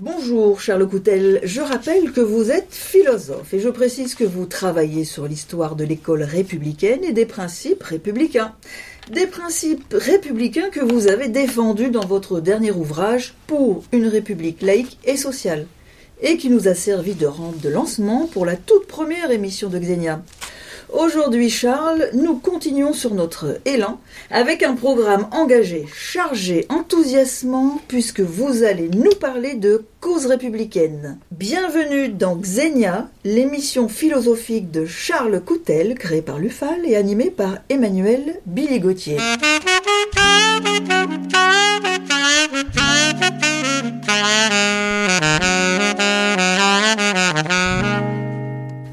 Bonjour Charles Coutel, je rappelle que vous êtes philosophe et je précise que vous travaillez sur l'histoire de l'école républicaine et des principes républicains. Des principes républicains que vous avez défendus dans votre dernier ouvrage pour une république laïque et sociale et qui nous a servi de rampe de lancement pour la toute première émission de Xenia. Aujourd'hui, Charles, nous continuons sur notre élan avec un programme engagé, chargé, enthousiasmant, puisque vous allez nous parler de cause républicaine. Bienvenue dans Xenia, l'émission philosophique de Charles Coutel, créée par l'UFAL et animée par Emmanuel Billy Gauthier.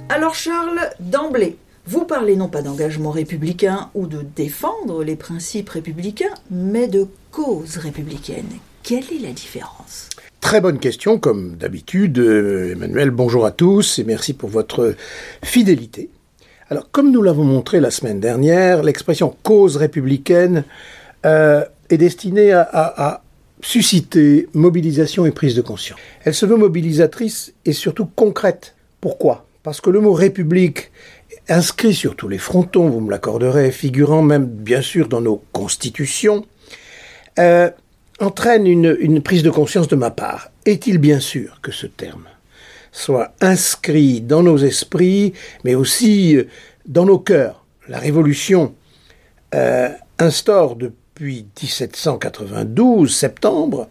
Alors Charles, d'emblée, vous parlez non pas d'engagement républicain ou de défendre les principes républicains, mais de cause républicaine. Quelle est la différence? Très bonne question, comme d'habitude. Euh, Emmanuel, bonjour à tous et merci pour votre fidélité. Alors, comme nous l'avons montré la semaine dernière, l'expression cause républicaine euh, est destinée à, à susciter mobilisation et prise de conscience. Elle se veut mobilisatrice et surtout concrète. Pourquoi? Parce que le mot république inscrit sur tous les frontons, vous me l'accorderez, figurant même bien sûr dans nos constitutions, euh, entraîne une, prise de conscience de ma part. Est-il bien sûr que ce terme soit inscrit dans nos esprits, mais aussi euh, dans nos cœurs? La Révolution euh, instaure depuis 1792, septembre,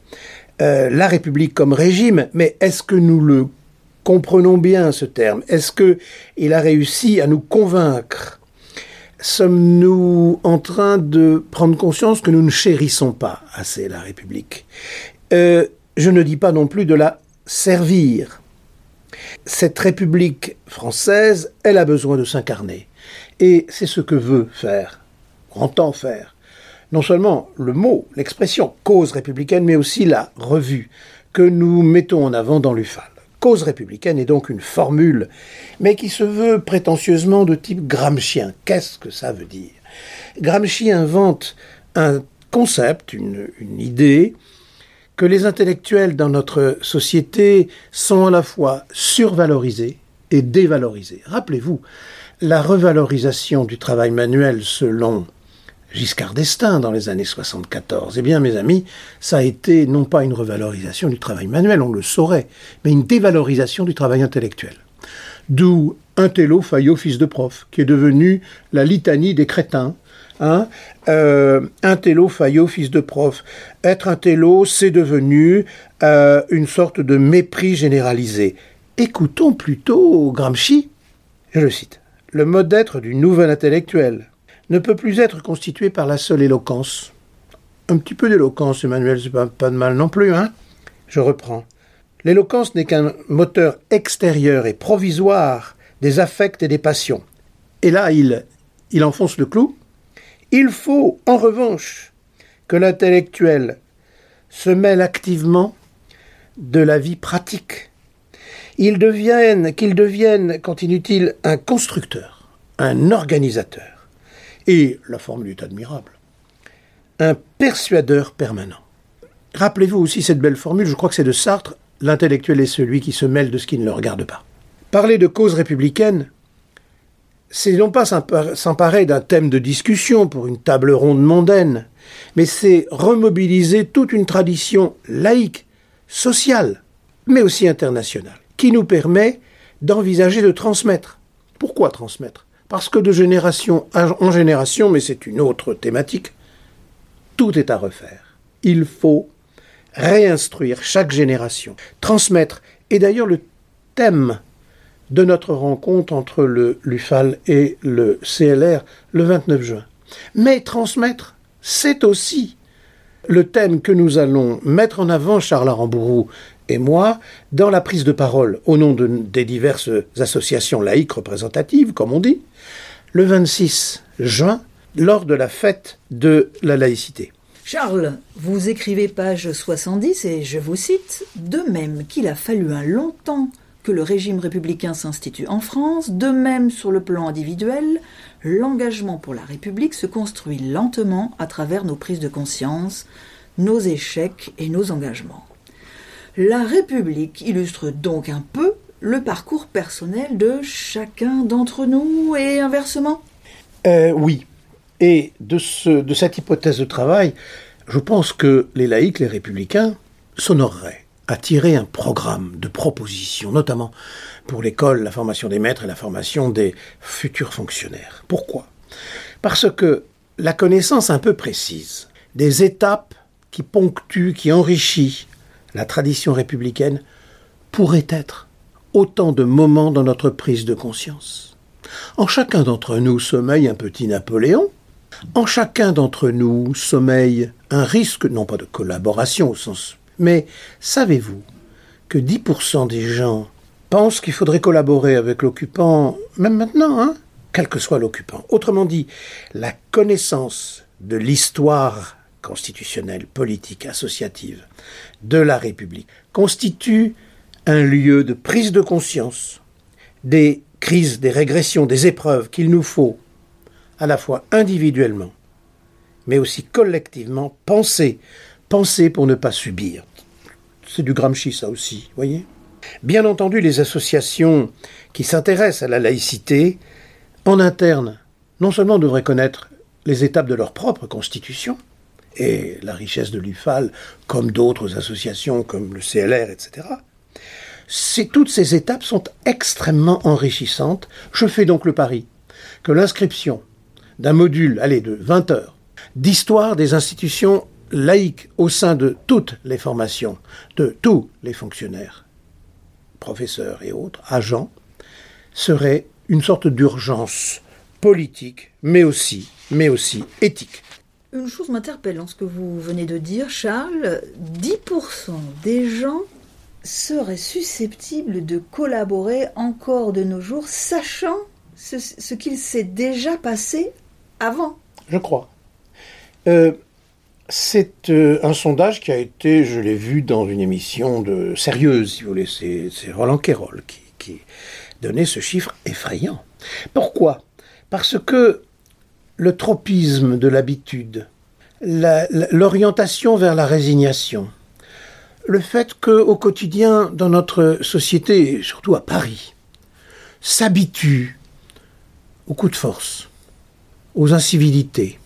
la République comme régime, mais est-ce que nous le Comprenons bien ce terme. Est-ce que il a réussi à nous convaincre? Sommes-nous en train de prendre conscience que nous ne chérissons pas assez la République? Euh, Je ne dis pas non plus de la servir. Cette République française, elle a besoin de s'incarner. Et c'est ce que veut faire, entend faire, non seulement le mot, l'expression cause républicaine, mais aussi la revue que nous mettons en avant dans l'UFAL. Cause républicaine est donc une formule, mais qui se veut prétentieusement de type gramscien. Qu'est-ce que ça veut dire? Gramsci invente un concept, une, idée, que les intellectuels dans notre société sont à la fois survalorisés et dévalorisés. Rappelez-vous, la revalorisation du travail manuel selon Giscard d'Estaing dans les années 74. Eh bien, mes amis, ça a été non pas une revalorisation du travail manuel, on le saurait, mais une dévalorisation du travail intellectuel. D'où un télo Fayot, fils de prof, qui est devenu la litanie des crétins. Hein euh, un télo Fayot, fils de prof. Être un télo, c'est devenu euh, une sorte de mépris généralisé. Écoutons plutôt Gramsci. Je le cite. Le mode d'être du nouvel intellectuel, ne peut plus être constitué par la seule éloquence. Un petit peu d'éloquence, Emmanuel, c'est pas, pas de mal non plus, hein Je reprends. L'éloquence n'est qu'un moteur extérieur et provisoire des affects et des passions. Et là, il, il enfonce le clou. Il faut, en revanche, que l'intellectuel se mêle activement de la vie pratique. Il devienne, qu'il devienne, continue-t-il, un constructeur, un organisateur et la formule est admirable, un persuadeur permanent. Rappelez-vous aussi cette belle formule, je crois que c'est de Sartre, l'intellectuel est celui qui se mêle de ce qui ne le regarde pas. Parler de cause républicaine, c'est non pas s'emparer d'un thème de discussion pour une table ronde mondaine, mais c'est remobiliser toute une tradition laïque, sociale, mais aussi internationale, qui nous permet d'envisager de transmettre. Pourquoi transmettre? Parce que de génération en génération, mais c'est une autre thématique, tout est à refaire. Il faut réinstruire chaque génération, transmettre. Et d'ailleurs, le thème de notre rencontre entre le l'UFAL et le CLR le 29 juin. Mais transmettre, c'est aussi le thème que nous allons mettre en avant, Charles Arambourou et moi, dans la prise de parole au nom de, des diverses associations laïques représentatives, comme on dit, le 26 juin, lors de la fête de la laïcité. Charles, vous écrivez page 70 et je vous cite De même qu'il a fallu un long temps que le régime républicain s'institue en France, de même sur le plan individuel, l'engagement pour la République se construit lentement à travers nos prises de conscience, nos échecs et nos engagements. La République illustre donc un peu le parcours personnel de chacun d'entre nous et inversement? Euh, Oui. Et de, ce, de cette hypothèse de travail, je pense que les laïcs, les républicains, s'honoreraient à tirer un programme de propositions, notamment pour l'école, la formation des maîtres et la formation des futurs fonctionnaires. Pourquoi? Parce que la connaissance un peu précise des étapes qui ponctuent, qui enrichissent la tradition républicaine pourrait être autant de moments dans notre prise de conscience. En chacun d'entre nous sommeille un petit Napoléon, en chacun d'entre nous sommeille un risque, non pas de collaboration au sens, mais savez-vous que 10% des gens pensent qu'il faudrait collaborer avec l'occupant, même maintenant, hein, quel que soit l'occupant. Autrement dit, la connaissance de l'histoire constitutionnelle, politique, associative de la République constitue un lieu de prise de conscience des crises, des régressions, des épreuves qu'il nous faut, à la fois individuellement, mais aussi collectivement, penser, penser pour ne pas subir. C'est du Gramsci ça aussi, voyez? Bien entendu, les associations qui s'intéressent à la laïcité, en interne, non seulement devraient connaître les étapes de leur propre constitution, et la richesse de l'UFAL, comme d'autres associations comme le CLR, etc. toutes ces étapes sont extrêmement enrichissantes. Je fais donc le pari que l'inscription d'un module, allez, de 20 heures, d'histoire des institutions laïques au sein de toutes les formations, de tous les fonctionnaires, professeurs et autres, agents, serait une sorte d'urgence politique, mais aussi, mais aussi éthique. Une chose m'interpelle dans ce que vous venez de dire, Charles. 10% des gens seraient susceptibles de collaborer encore de nos jours, sachant ce, qu'il s'est déjà passé avant. Je crois. Euh, c'est euh, un sondage qui a été, je l'ai vu dans une émission de sérieuse, si vous voulez, c'est Roland Quérol qui, qui donnait ce chiffre effrayant. Pourquoi? Parce que le tropisme de l'habitude, l'orientation vers la résignation, le fait qu'au quotidien, dans notre société, surtout à Paris, s'habitue aux coups de force, aux incivilités,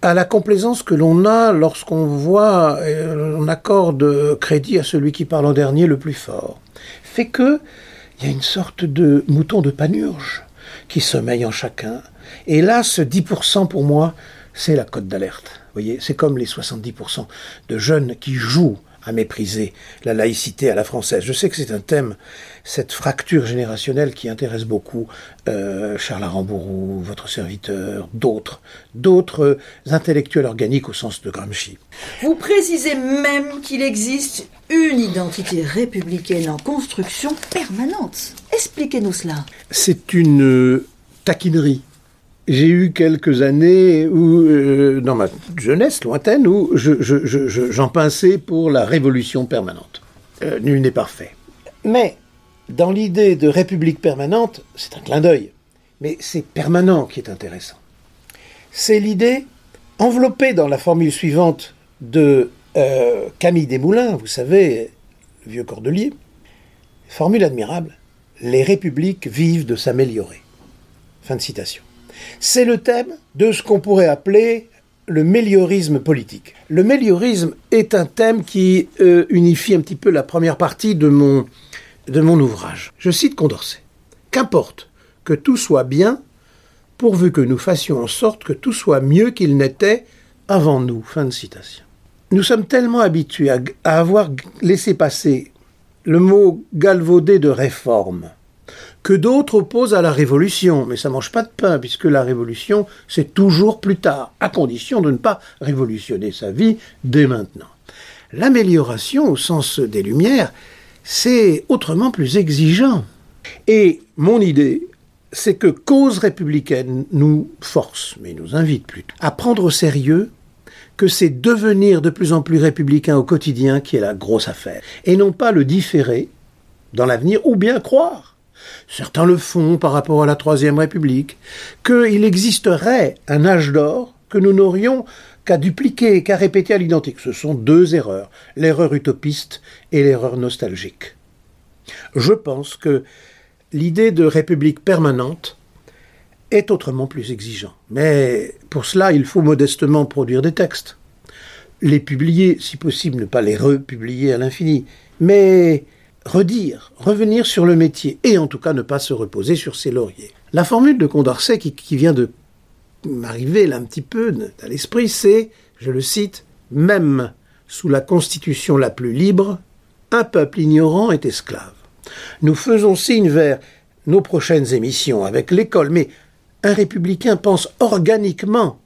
à la complaisance que l'on a lorsqu'on voit, euh, on accorde crédit à celui qui parle en dernier le plus fort, fait que il y a une sorte de mouton de panurge qui sommeille en chacun, et là, ce 10% pour moi, c'est la cote d'alerte. Vous voyez, c'est comme les 70% de jeunes qui jouent à mépriser la laïcité à la française. Je sais que c'est un thème, cette fracture générationnelle qui intéresse beaucoup euh, Charles Arambourou, votre serviteur, d'autres, d'autres intellectuels organiques au sens de Gramsci. Vous précisez même qu'il existe une identité républicaine en construction permanente. Expliquez-nous cela. C'est une taquinerie j'ai eu quelques années où, euh, dans ma jeunesse lointaine où j'en je, pinçais pour la révolution permanente. Euh, nul n'est parfait. Mais dans l'idée de république permanente, c'est un clin d'œil. Mais c'est permanent qui est intéressant. C'est l'idée enveloppée dans la formule suivante de euh, Camille Desmoulins, vous savez, le vieux cordelier. Formule admirable. Les républiques vivent de s'améliorer. Fin de citation. C'est le thème de ce qu'on pourrait appeler le méliorisme politique. Le méliorisme est un thème qui euh, unifie un petit peu la première partie de mon, de mon ouvrage. Je cite Condorcet. Qu'importe que tout soit bien, pourvu que nous fassions en sorte que tout soit mieux qu'il n'était avant nous. Fin de citation. Nous sommes tellement habitués à avoir laissé passer le mot galvaudé de réforme que d'autres opposent à la révolution. Mais ça mange pas de pain, puisque la révolution, c'est toujours plus tard, à condition de ne pas révolutionner sa vie dès maintenant. L'amélioration, au sens des Lumières, c'est autrement plus exigeant. Et mon idée, c'est que cause républicaine nous force, mais nous invite plutôt, à prendre au sérieux que c'est devenir de plus en plus républicain au quotidien qui est la grosse affaire, et non pas le différer dans l'avenir, ou bien croire certains le font par rapport à la Troisième République, qu'il existerait un âge d'or que nous n'aurions qu'à dupliquer, qu'à répéter à l'identique. Ce sont deux erreurs, l'erreur utopiste et l'erreur nostalgique. Je pense que l'idée de république permanente est autrement plus exigeant. Mais pour cela, il faut modestement produire des textes. Les publier, si possible, ne pas les republier à l'infini, mais redire, revenir sur le métier, et en tout cas ne pas se reposer sur ses lauriers. La formule de Condorcet qui, vient de m'arriver là un petit peu à l'esprit, c'est, je le cite, même sous la constitution la plus libre, un peuple ignorant est esclave. Nous faisons signe vers nos prochaines émissions avec l'école, mais un républicain pense organiquement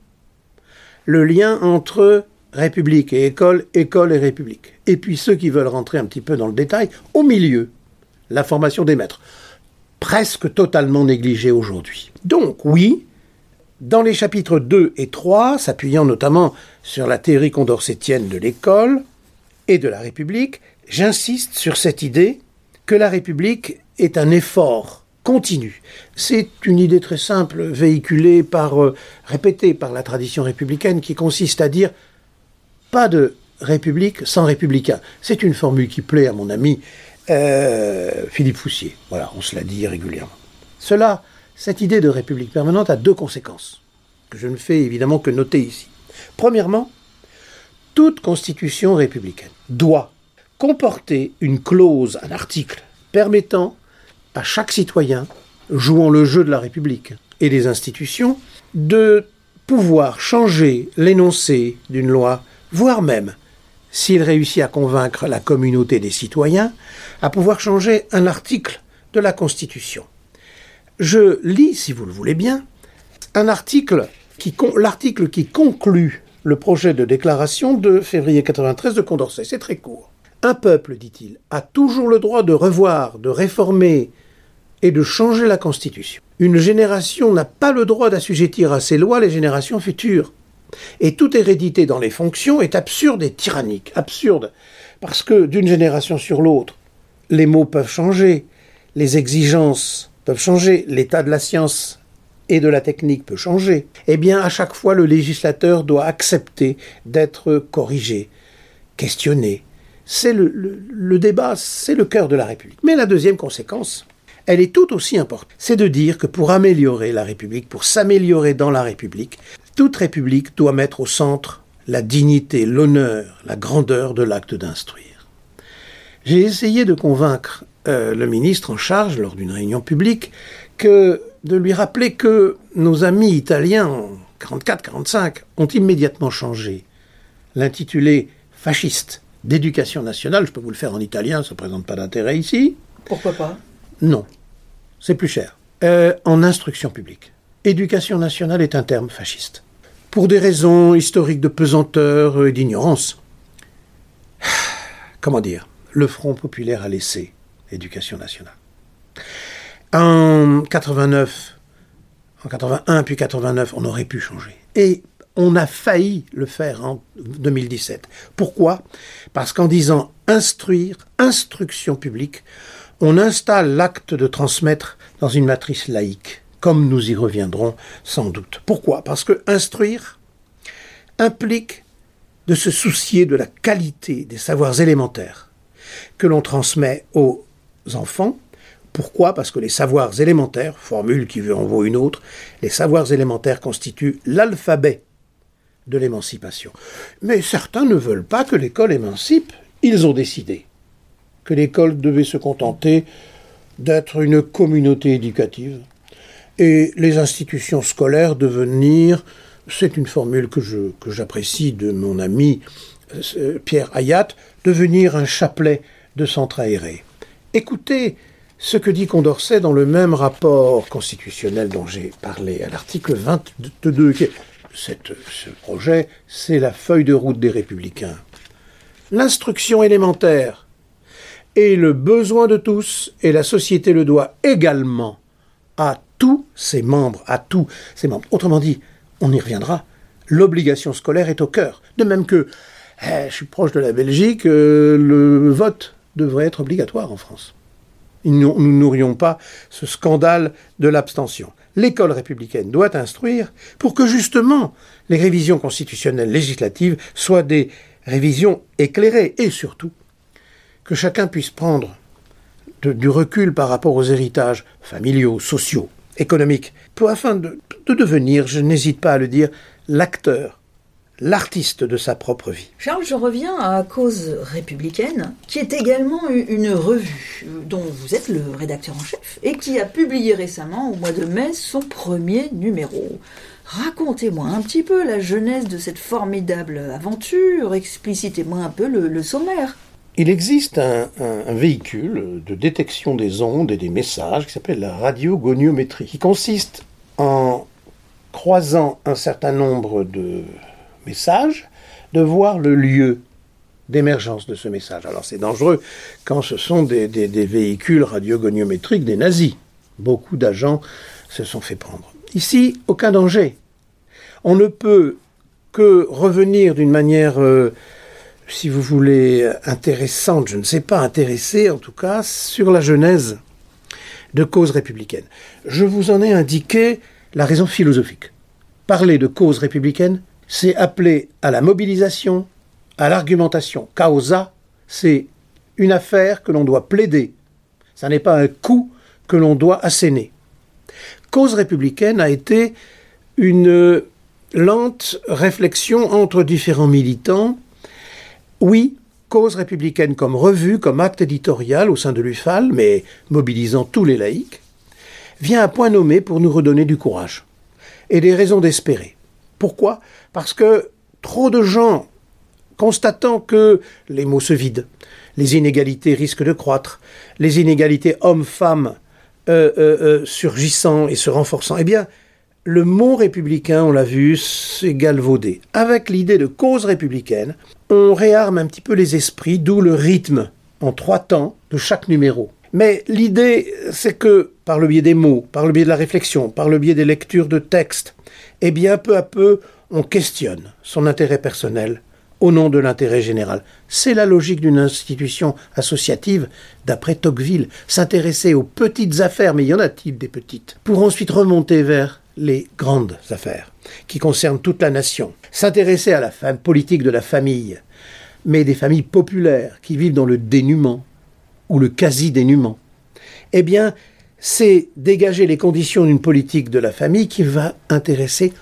le lien entre République et école, école et République. Et puis ceux qui veulent rentrer un petit peu dans le détail, au milieu, la formation des maîtres, presque totalement négligée aujourd'hui. Donc oui, dans les chapitres 2 et 3, s'appuyant notamment sur la théorie condorcétienne de l'école et de la République, j'insiste sur cette idée que la République est un effort continu. C'est une idée très simple, véhiculée par, euh, répétée par la tradition républicaine, qui consiste à dire pas de république sans républicain. C'est une formule qui plaît à mon ami euh, Philippe Foussier. Voilà, on se l'a dit régulièrement. Cela, cette idée de république permanente a deux conséquences, que je ne fais évidemment que noter ici. Premièrement, toute constitution républicaine doit comporter une clause, un article, permettant à chaque citoyen, jouant le jeu de la République et des institutions, de pouvoir changer l'énoncé d'une loi voire même, s'il réussit à convaincre la communauté des citoyens, à pouvoir changer un article de la Constitution. Je lis, si vous le voulez bien, un article qui, l'article qui conclut le projet de déclaration de février 93 de Condorcet. C'est très court. Un peuple, dit-il, a toujours le droit de revoir, de réformer et de changer la Constitution. Une génération n'a pas le droit d'assujettir à ses lois les générations futures. Et toute hérédité dans les fonctions est absurde et tyrannique. Absurde. Parce que d'une génération sur l'autre, les mots peuvent changer, les exigences peuvent changer, l'état de la science et de la technique peut changer. Eh bien, à chaque fois, le législateur doit accepter d'être corrigé, questionné. C'est le, débat, c'est le cœur de la République. Mais la deuxième conséquence, elle est tout aussi importante. C'est de dire que pour améliorer la République, pour s'améliorer dans la République, toute République doit mettre au centre la dignité, l'honneur, la grandeur de l'acte d'instruire. J'ai essayé de convaincre euh, le ministre en charge, lors d'une réunion publique, que de lui rappeler que nos amis italiens, en 44-45, ont immédiatement changé l'intitulé fasciste d'éducation nationale, je peux vous le faire en italien, ça ne présente pas d'intérêt ici. Pourquoi pas? Non, c'est plus cher. Euh, en instruction publique. Éducation nationale est un terme fasciste pour des raisons historiques de pesanteur et d'ignorance. Comment dire? Le Front populaire a laissé l'éducation nationale. En 89, en 81 puis 89, on aurait pu changer. Et on a failli le faire en 2017. Pourquoi? Parce qu'en disant instruire, instruction publique, on installe l'acte de transmettre dans une matrice laïque comme nous y reviendrons sans doute. Pourquoi? Parce que instruire implique de se soucier de la qualité des savoirs élémentaires que l'on transmet aux enfants. Pourquoi? Parce que les savoirs élémentaires, formule qui en vaut une autre, les savoirs élémentaires constituent l'alphabet de l'émancipation. Mais certains ne veulent pas que l'école émancipe. Ils ont décidé que l'école devait se contenter d'être une communauté éducative et les institutions scolaires devenir, c'est une formule que, je, que j'apprécie de mon ami euh, Pierre Hayat, devenir un chapelet de centre aéré. Écoutez ce que dit Condorcet dans le même rapport constitutionnel dont j'ai parlé, à l'article 22. Cette, ce projet, c'est la feuille de route des républicains. L'instruction élémentaire est le besoin de tous et la société le doit également à tous ses membres, à tous ses membres. Autrement dit, on y reviendra, l'obligation scolaire est au cœur. De même que, eh, je suis proche de la Belgique, euh, le vote devrait être obligatoire en France. nous n'aurions pas ce scandale de l'abstention. L'école républicaine doit instruire pour que justement les révisions constitutionnelles législatives soient des révisions éclairées et surtout que chacun puisse prendre du recul par rapport aux héritages familiaux, sociaux, économiques, pour, afin de devenir, je n'hésite pas à le dire, l'acteur l'artiste de sa propre vie. Charles, je reviens à Cause républicaine, qui est également une revue dont vous êtes le rédacteur en chef et qui a publié récemment, au mois de mai, son premier numéro. Racontez-moi un petit peu la genèse de cette formidable aventure, explicitez-moi un peu le, sommaire. Il existe un, véhicule de détection des ondes et des messages qui s'appelle la radiogoniométrie, qui consiste en croisant un certain nombre de message, de voir le lieu d'émergence de ce message. Alors c'est dangereux quand ce sont des, véhicules radiogoniométriques des nazis. Beaucoup d'agents se sont fait prendre. Ici, aucun danger. On ne peut que revenir d'une manière, euh, si vous voulez, intéressante, je ne sais pas, intéressée en tout cas, sur la genèse de cause républicaine. Je vous en ai indiqué la raison philosophique. Parler de cause républicaine, c'est appeler à la mobilisation, à l'argumentation. Causa, c'est une affaire que l'on doit plaider. Ce n'est pas un coup que l'on doit asséner. Cause républicaine a été une lente réflexion entre différents militants. Oui, cause républicaine comme revue, comme acte éditorial au sein de l'UFAL, mais mobilisant tous les laïcs, vient à point nommé pour nous redonner du courage et des raisons d'espérer. Pourquoi? Parce que trop de gens, constatant que les mots se vident, les inégalités risquent de croître, les inégalités hommes-femmes euh, euh, euh, surgissant et se renforçant, eh bien, le mot républicain, on l'a vu, s'est galvaudé. Avec l'idée de cause républicaine, on réarme un petit peu les esprits, d'où le rythme en trois temps de chaque numéro. Mais l'idée, c'est que par le biais des mots, par le biais de la réflexion, par le biais des lectures de textes, eh bien, peu à peu, on questionne son intérêt personnel au nom de l'intérêt général. C'est la logique d'une institution associative, d'après Tocqueville, s'intéresser aux petites affaires, mais y en a-t-il des petites, pour ensuite remonter vers les grandes affaires, qui concernent toute la nation. S'intéresser à la femme politique de la famille, mais des familles populaires qui vivent dans le dénuement, ou le quasi-dénuement. Eh bien, c'est dégager les conditions d'une politique de la famille qui va intéresser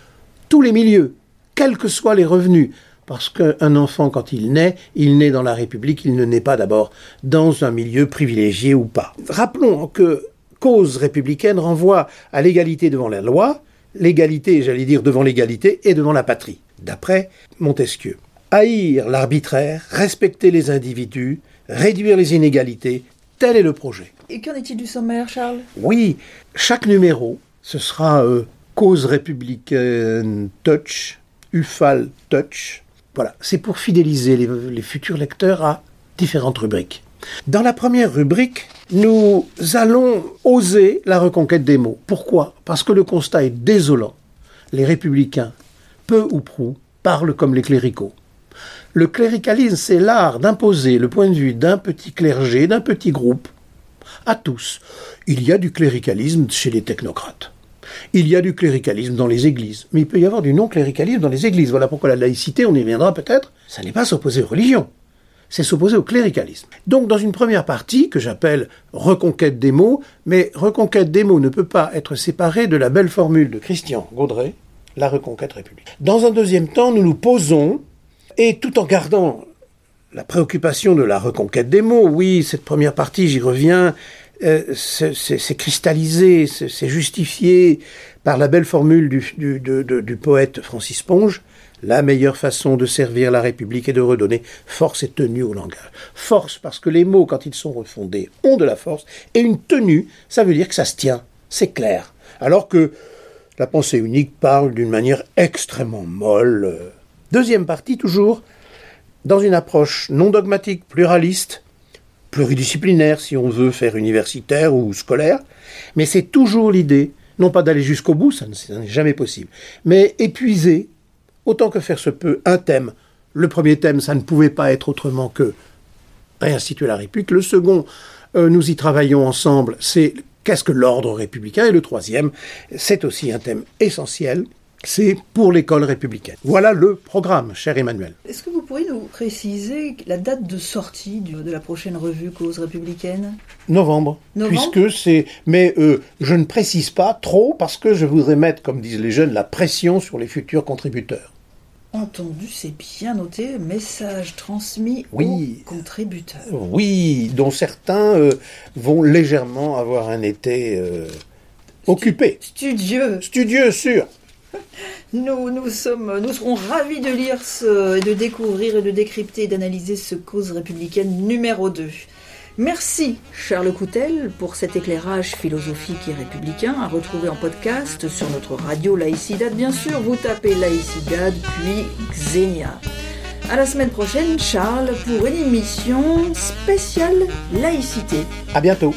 tous les milieux, quels que soient les revenus. Parce qu'un enfant, quand il naît, il naît dans la République, il ne naît pas d'abord dans un milieu privilégié ou pas. Rappelons que cause républicaine renvoie à l'égalité devant la loi, l'égalité, j'allais dire, devant l'égalité et devant la patrie, d'après Montesquieu. Haïr l'arbitraire, respecter les individus, réduire les inégalités, tel est le projet. Et qu'en est-il du sommaire, Charles? Oui, chaque numéro, ce sera euh, Cause républicaine Touch, UFAL Touch. Voilà, c'est pour fidéliser les, futurs lecteurs à différentes rubriques. Dans la première rubrique, nous allons oser la reconquête des mots. Pourquoi? Parce que le constat est désolant. Les républicains, peu ou prou, parlent comme les cléricaux. Le cléricalisme, c'est l'art d'imposer le point de vue d'un petit clergé, d'un petit groupe, à tous. Il y a du cléricalisme chez les technocrates. Il y a du cléricalisme dans les églises. Mais il peut y avoir du non-cléricalisme dans les églises. Voilà pourquoi la laïcité, on y viendra peut-être, ça n'est pas s'opposer aux religions. C'est s'opposer au cléricalisme. Donc, dans une première partie, que j'appelle reconquête des mots, mais reconquête des mots ne peut pas être séparée de la belle formule de Christian Gaudret, la reconquête république. Dans un deuxième temps, nous nous posons, et tout en gardant la préoccupation de la reconquête des mots, oui, cette première partie, j'y reviens, euh, c'est cristallisé, c'est justifié par la belle formule du, du, poète Francis Ponge. La meilleure façon de servir la République est de redonner force et tenue au langage. Force parce que les mots, quand ils sont refondés, ont de la force, et une tenue, ça veut dire que ça se tient, c'est clair. Alors que la pensée unique parle d'une manière extrêmement molle. Deuxième partie, toujours, dans une approche non dogmatique, pluraliste, pluridisciplinaire si on veut faire universitaire ou scolaire, mais c'est toujours l'idée, non pas d'aller jusqu'au bout, ça n'est jamais possible, mais épuiser, autant que faire se peut, un thème. Le premier thème, ça ne pouvait pas être autrement que réinstituer la République. Le second, euh, nous y travaillons ensemble, c'est qu'est-ce que l'ordre républicain Et le troisième, c'est aussi un thème essentiel, c'est pour l'école républicaine. Voilà le programme, cher Emmanuel. Est-ce que vous pourriez nous préciser la date de sortie de la prochaine revue Cause républicaine? Novembre. Novembre? Puisque c'est. Mais euh, je ne précise pas trop parce que je voudrais mettre, comme disent les jeunes, la pression sur les futurs contributeurs. Entendu, c'est bien noté. Message transmis Oui. aux contributeurs. Oui, dont certains euh, vont légèrement avoir un été euh, occupé. Studieux. Studieux, sûr. Nous, nous, sommes, nous serons ravis de lire ce, de découvrir et de décrypter et d'analyser ce cause républicaine numéro 2. Merci Charles Coutel pour cet éclairage philosophique et républicain à retrouver en podcast sur notre radio Laïcidad. Bien sûr, vous tapez Laïcidad puis Xenia. À la semaine prochaine, Charles, pour une émission spéciale laïcité. À bientôt.